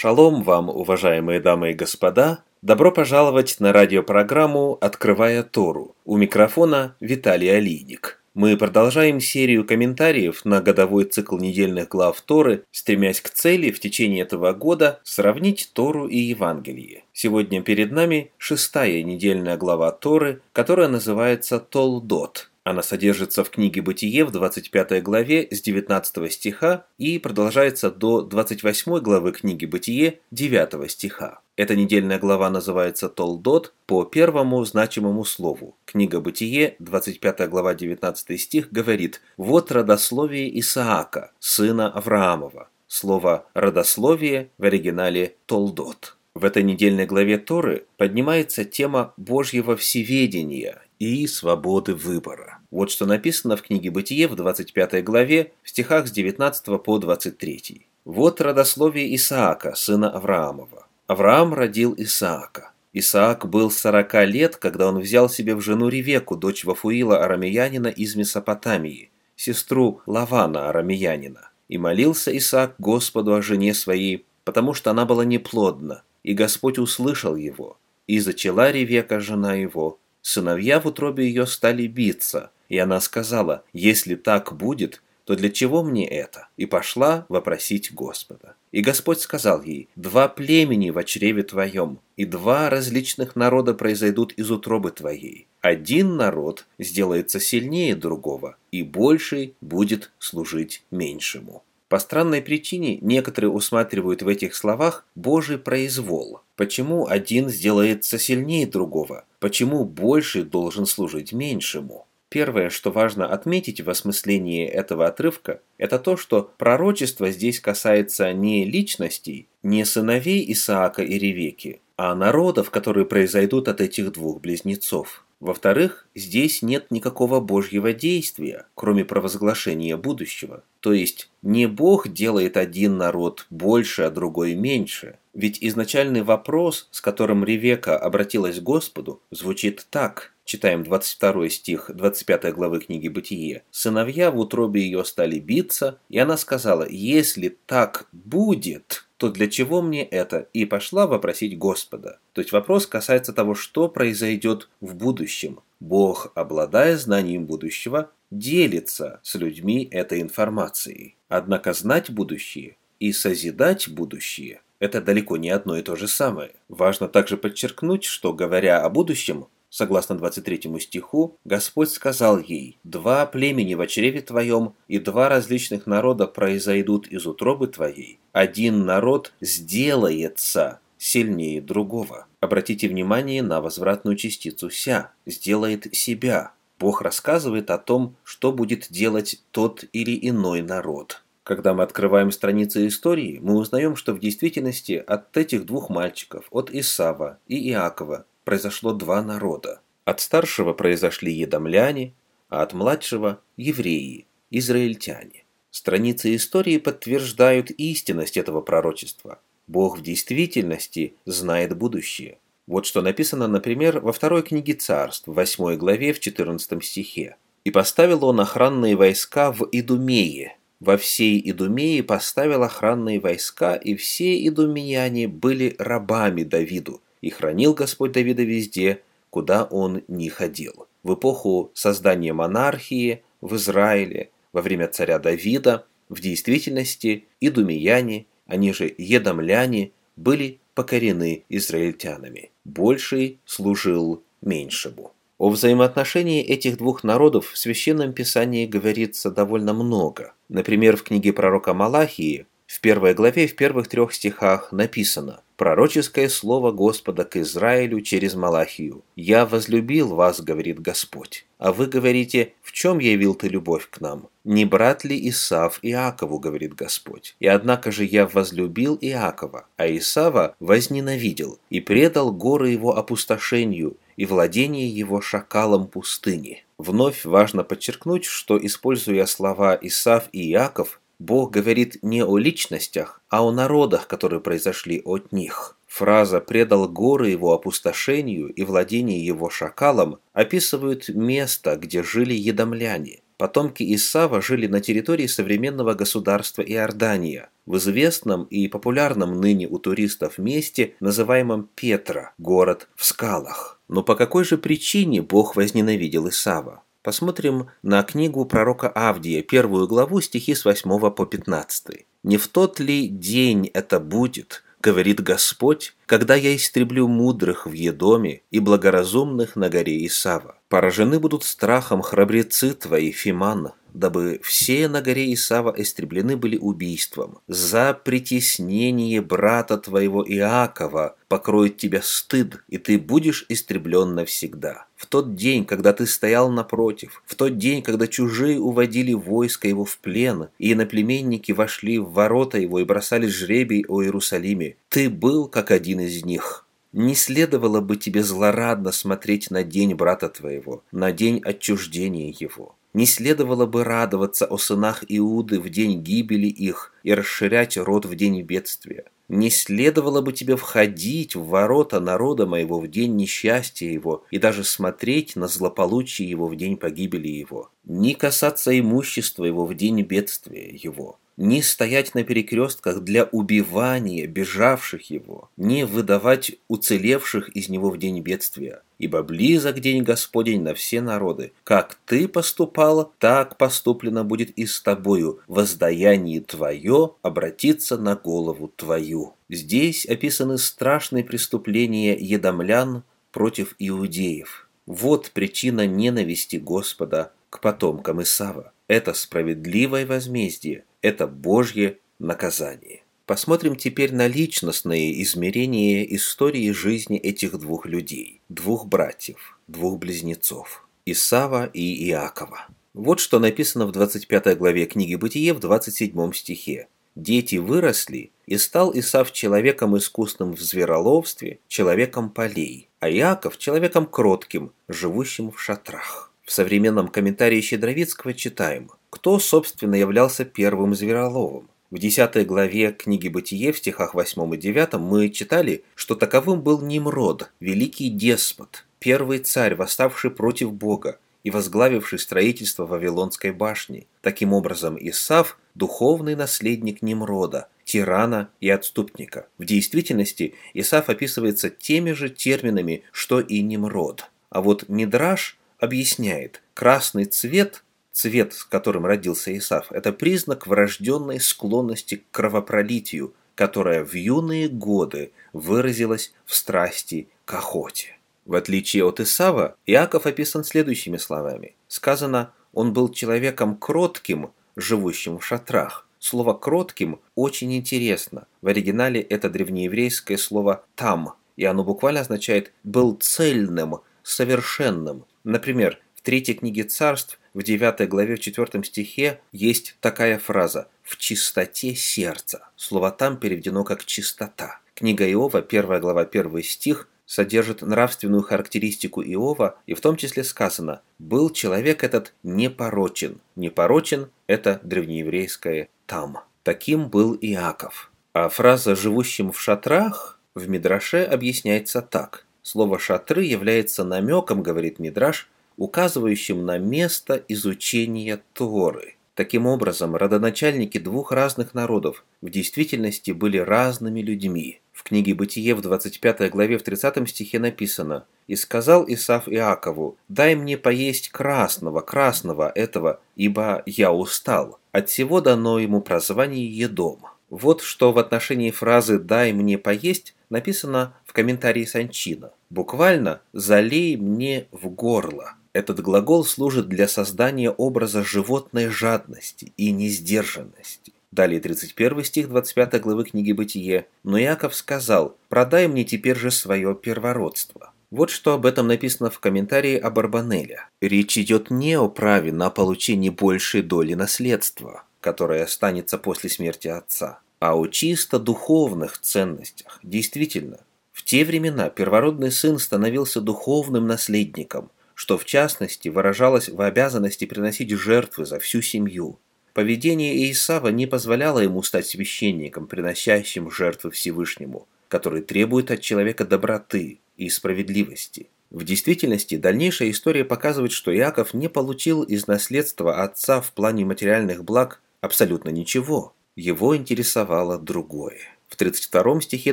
Шалом вам, уважаемые дамы и господа! Добро пожаловать на радиопрограмму «Открывая Тору». У микрофона Виталий Алиник. Мы продолжаем серию комментариев на годовой цикл недельных глав Торы, стремясь к цели в течение этого года сравнить Тору и Евангелие. Сегодня перед нами шестая недельная глава Торы, которая называется «Толдот», она содержится в книге «Бытие» в 25 главе с 19 стиха и продолжается до 28 главы книги «Бытие» 9 стиха. Эта недельная глава называется «Толдот» по первому значимому слову. Книга «Бытие», 25 глава 19 стих говорит «Вот родословие Исаака, сына Авраамова». Слово «родословие» в оригинале «Толдот». В этой недельной главе Торы поднимается тема Божьего всеведения и свободы выбора. Вот что написано в книге «Бытие» в 25 главе, в стихах с 19 по 23. «Вот родословие Исаака, сына Авраамова. Авраам родил Исаака. Исаак был сорока лет, когда он взял себе в жену Ревеку, дочь Вафуила Арамеянина из Месопотамии, сестру Лавана Арамеянина. И молился Исаак Господу о жене своей, потому что она была неплодна, и Господь услышал его. И зачала Ревека, жена его. Сыновья в утробе ее стали биться – и она сказала, если так будет, то для чего мне это? И пошла вопросить Господа. И Господь сказал ей, два племени в чреве твоем, и два различных народа произойдут из утробы твоей. Один народ сделается сильнее другого, и больший будет служить меньшему. По странной причине некоторые усматривают в этих словах Божий произвол. Почему один сделается сильнее другого? Почему больший должен служить меньшему? Первое, что важно отметить в осмыслении этого отрывка, это то, что пророчество здесь касается не личностей, не сыновей Исаака и Ревеки, а народов, которые произойдут от этих двух близнецов. Во-вторых, здесь нет никакого божьего действия, кроме провозглашения будущего. То есть не Бог делает один народ больше, а другой меньше. Ведь изначальный вопрос, с которым Ревека обратилась к Господу, звучит так – Читаем 22 стих 25 главы книги «Бытие». «Сыновья в утробе ее стали биться, и она сказала, если так будет, то для чего мне это? И пошла вопросить Господа. То есть вопрос касается того, что произойдет в будущем. Бог, обладая знанием будущего, делится с людьми этой информацией. Однако знать будущее и созидать будущее – это далеко не одно и то же самое. Важно также подчеркнуть, что, говоря о будущем, Согласно 23 стиху, Господь сказал ей, «Два племени в чреве твоем, и два различных народа произойдут из утробы твоей. Один народ сделается сильнее другого». Обратите внимание на возвратную частицу «ся» – «сделает себя». Бог рассказывает о том, что будет делать тот или иной народ. Когда мы открываем страницы истории, мы узнаем, что в действительности от этих двух мальчиков, от Исава и Иакова, произошло два народа. От старшего произошли едомляне, а от младшего – евреи, израильтяне. Страницы истории подтверждают истинность этого пророчества. Бог в действительности знает будущее. Вот что написано, например, во второй книге царств, в 8 главе, в 14 стихе. «И поставил он охранные войска в Идумее. Во всей Идумее поставил охранные войска, и все идумеяне были рабами Давиду, и хранил Господь Давида везде, куда он не ходил. В эпоху создания монархии в Израиле, во время царя Давида, в действительности идумияне, они же едомляне, были покорены израильтянами. Больший служил меньшему. О взаимоотношении этих двух народов в Священном Писании говорится довольно много. Например, в книге пророка Малахии в первой главе, в первых трех стихах написано «Пророческое слово Господа к Израилю через Малахию. «Я возлюбил вас, — говорит Господь». А вы говорите, в чем явил ты любовь к нам? Не брат ли Исав Иакову, говорит Господь. И однако же я возлюбил Иакова, а Исава возненавидел и предал горы его опустошению и владение его шакалом пустыни. Вновь важно подчеркнуть, что, используя слова Исав и Иаков, Бог говорит не о личностях, а о народах, которые произошли от них. Фраза «предал горы его опустошению и владение его шакалом» описывает место, где жили едомляне. Потомки Исава жили на территории современного государства Иордания, в известном и популярном ныне у туристов месте, называемом Петра, город в скалах. Но по какой же причине Бог возненавидел Исава? Посмотрим на книгу пророка Авдия, первую главу, стихи с 8 по 15. «Не в тот ли день это будет, говорит Господь, когда я истреблю мудрых в Едоме и благоразумных на горе Исава. Поражены будут страхом храбрецы твои, Фиман, дабы все на горе Исава истреблены были убийством. За притеснение брата твоего Иакова покроет тебя стыд, и ты будешь истреблен навсегда. В тот день, когда ты стоял напротив, в тот день, когда чужие уводили войско его в плен, и иноплеменники вошли в ворота его и бросали жребий о Иерусалиме, ты был как один из них». Не следовало бы тебе злорадно смотреть на день брата твоего, на день отчуждения его. Не следовало бы радоваться о сынах Иуды в день гибели их и расширять род в день бедствия. Не следовало бы тебе входить в ворота народа моего в день несчастья его и даже смотреть на злополучие его в день погибели его. Не касаться имущества его в день бедствия его не стоять на перекрестках для убивания бежавших его, не выдавать уцелевших из него в день бедствия. Ибо близок день Господень на все народы. Как ты поступала, так поступлено будет и с тобою. Воздаяние твое обратится на голову твою. Здесь описаны страшные преступления едомлян против иудеев. Вот причина ненависти Господа к потомкам Исава. Это справедливое возмездие, это Божье наказание. Посмотрим теперь на личностные измерения истории жизни этих двух людей, двух братьев, двух близнецов, Исава и Иакова. Вот что написано в 25 главе книги Бытие в 27 стихе. «Дети выросли, и стал Исав человеком искусным в звероловстве, человеком полей, а Иаков человеком кротким, живущим в шатрах». В современном комментарии Щедровицкого читаем, кто, собственно, являлся первым звероловом. В 10 главе книги «Бытие» в стихах 8 и 9 мы читали, что таковым был Nimrod, великий деспот, первый царь, восставший против Бога и возглавивший строительство Вавилонской башни. Таким образом, Исав – духовный наследник Nimрода, тирана и отступника. В действительности Исав описывается теми же терминами, что и Nimрод. А вот Мидраш объясняет, красный цвет, цвет, с которым родился Исаф, это признак врожденной склонности к кровопролитию, которая в юные годы выразилась в страсти к охоте. В отличие от Исава, Иаков описан следующими словами. Сказано, он был человеком кротким, живущим в шатрах. Слово «кротким» очень интересно. В оригинале это древнееврейское слово «там», и оно буквально означает «был цельным», «совершенным». Например, в третьей книге царств, в 9 главе, в 4 стихе есть такая фраза «в чистоте сердца». Слово там переведено как «чистота». Книга Иова, 1 глава, 1 стих, содержит нравственную характеристику Иова, и в том числе сказано «был человек этот непорочен». Непорочен – это древнееврейское «там». Таким был Иаков. А фраза «живущим в шатрах» в Мидраше объясняется так – Слово «шатры» является намеком, говорит Мидраш, указывающим на место изучения Торы. Таким образом, родоначальники двух разных народов в действительности были разными людьми. В книге «Бытие» в 25 главе в 30 стихе написано «И сказал Исаф Иакову, дай мне поесть красного, красного этого, ибо я устал». От всего дано ему прозвание «Едом». Вот что в отношении фразы «дай мне поесть» написано в комментарии Санчина. Буквально «залей мне в горло». Этот глагол служит для создания образа животной жадности и несдержанности. Далее 31 стих 25 главы книги «Бытие». «Но Яков сказал, продай мне теперь же свое первородство». Вот что об этом написано в комментарии об Арбанеле. Речь идет не о праве на получение большей доли наследства, которое останется после смерти отца, а о чисто духовных ценностях. Действительно, в те времена первородный сын становился духовным наследником, что в частности выражалось в обязанности приносить жертвы за всю семью. Поведение Исава не позволяло ему стать священником, приносящим жертвы Всевышнему, который требует от человека доброты и справедливости. В действительности, дальнейшая история показывает, что Иаков не получил из наследства отца в плане материальных благ абсолютно ничего. Его интересовало другое. В 32 стихе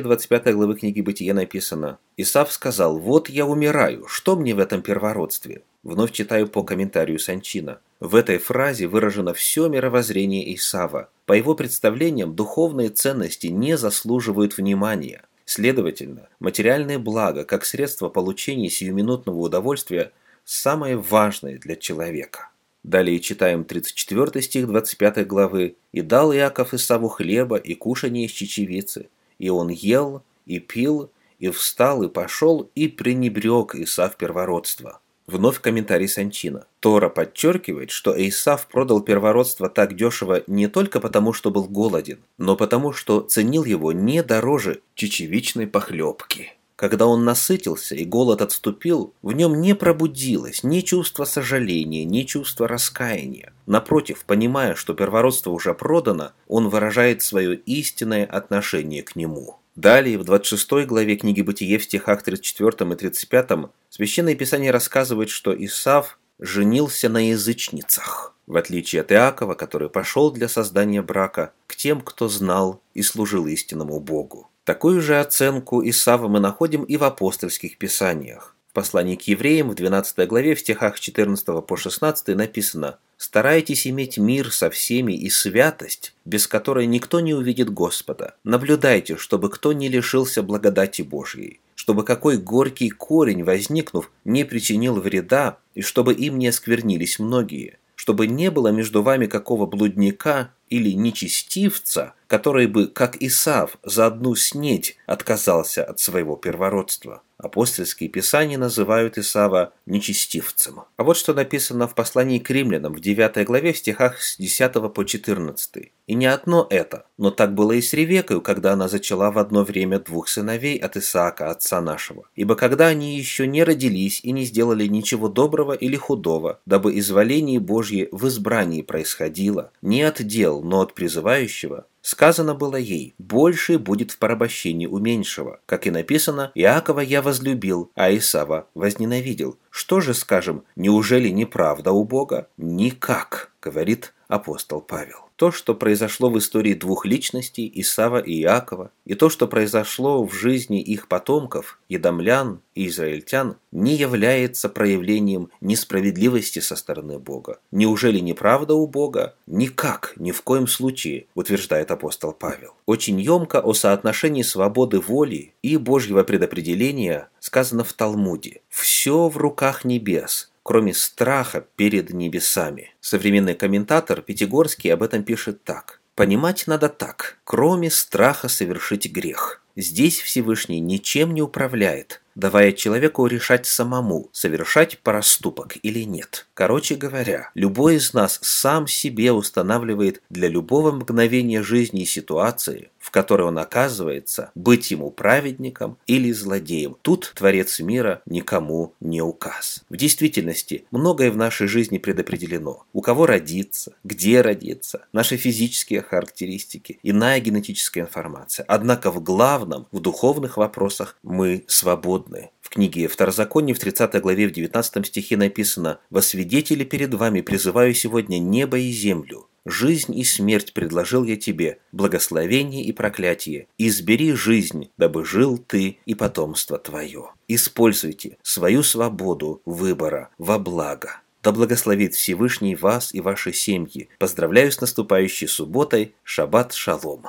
25 главы книги Бытия написано «Исав сказал, вот я умираю, что мне в этом первородстве?» Вновь читаю по комментарию Санчина. В этой фразе выражено все мировоззрение Исава. По его представлениям, духовные ценности не заслуживают внимания. Следовательно, материальное благо, как средство получения сиюминутного удовольствия, самое важное для человека. Далее читаем 34 стих 25 главы. «И дал Иаков Исаву хлеба и кушание из чечевицы, и он ел, и пил, и встал, и пошел, и пренебрег Исав первородство». Вновь комментарий Санчина. Тора подчеркивает, что Исав продал первородство так дешево не только потому, что был голоден, но потому, что ценил его не дороже чечевичной похлебки. Когда он насытился и голод отступил, в нем не пробудилось ни чувство сожаления, ни чувство раскаяния. Напротив, понимая, что первородство уже продано, он выражает свое истинное отношение к нему. Далее, в 26 главе книги Бытие в стихах 34 и 35 Священное Писание рассказывает, что Исав женился на язычницах, в отличие от Иакова, который пошел для создания брака к тем, кто знал и служил истинному Богу. Такую же оценку Исава мы находим и в апостольских писаниях послании к евреям в 12 главе в стихах 14 по 16 написано «Старайтесь иметь мир со всеми и святость, без которой никто не увидит Господа. Наблюдайте, чтобы кто не лишился благодати Божьей, чтобы какой горький корень, возникнув, не причинил вреда, и чтобы им не осквернились многие, чтобы не было между вами какого блудника или нечестивца, который бы, как Исав, за одну снедь отказался от своего первородства. Апостольские писания называют Исава нечестивцем. А вот что написано в послании к римлянам в 9 главе в стихах с 10 по 14. «И не одно это, но так было и с Ревекой, когда она зачала в одно время двух сыновей от Исаака, отца нашего. Ибо когда они еще не родились и не сделали ничего доброго или худого, дабы изволение Божье в избрании происходило, не от дел, но от призывающего, Сказано было ей, больше будет в порабощении у меньшего. Как и написано, Иакова я возлюбил, а Исава возненавидел. Что же скажем, неужели неправда у Бога? Никак, говорит апостол Павел. То, что произошло в истории двух личностей, Исава и Иакова, и то, что произошло в жизни их потомков, едомлян и израильтян, не является проявлением несправедливости со стороны Бога. Неужели неправда у Бога? Никак, ни в коем случае, утверждает апостол Павел. Очень емко о соотношении свободы воли и Божьего предопределения сказано в Талмуде. «Все в руках небес, кроме страха перед небесами. Современный комментатор Пятигорский об этом пишет так. Понимать надо так, кроме страха совершить грех. Здесь Всевышний ничем не управляет, давая человеку решать самому, совершать проступок или нет. Короче говоря, любой из нас сам себе устанавливает для любого мгновения жизни и ситуации, в которой он оказывается, быть ему праведником или злодеем. Тут Творец мира никому не указ. В действительности, многое в нашей жизни предопределено. У кого родиться, где родиться, наши физические характеристики, иная генетическая информация. Однако в главном, в духовных вопросах мы свободны. В книге Второзаконие в 30 главе в 19 стихе написано «Во свидетели перед вами призываю сегодня небо и землю. Жизнь и смерть предложил я тебе, благословение и проклятие. Избери жизнь, дабы жил ты и потомство твое. Используйте свою свободу выбора во благо». Да благословит Всевышний вас и ваши семьи. Поздравляю с наступающей субботой. Шаббат шалом.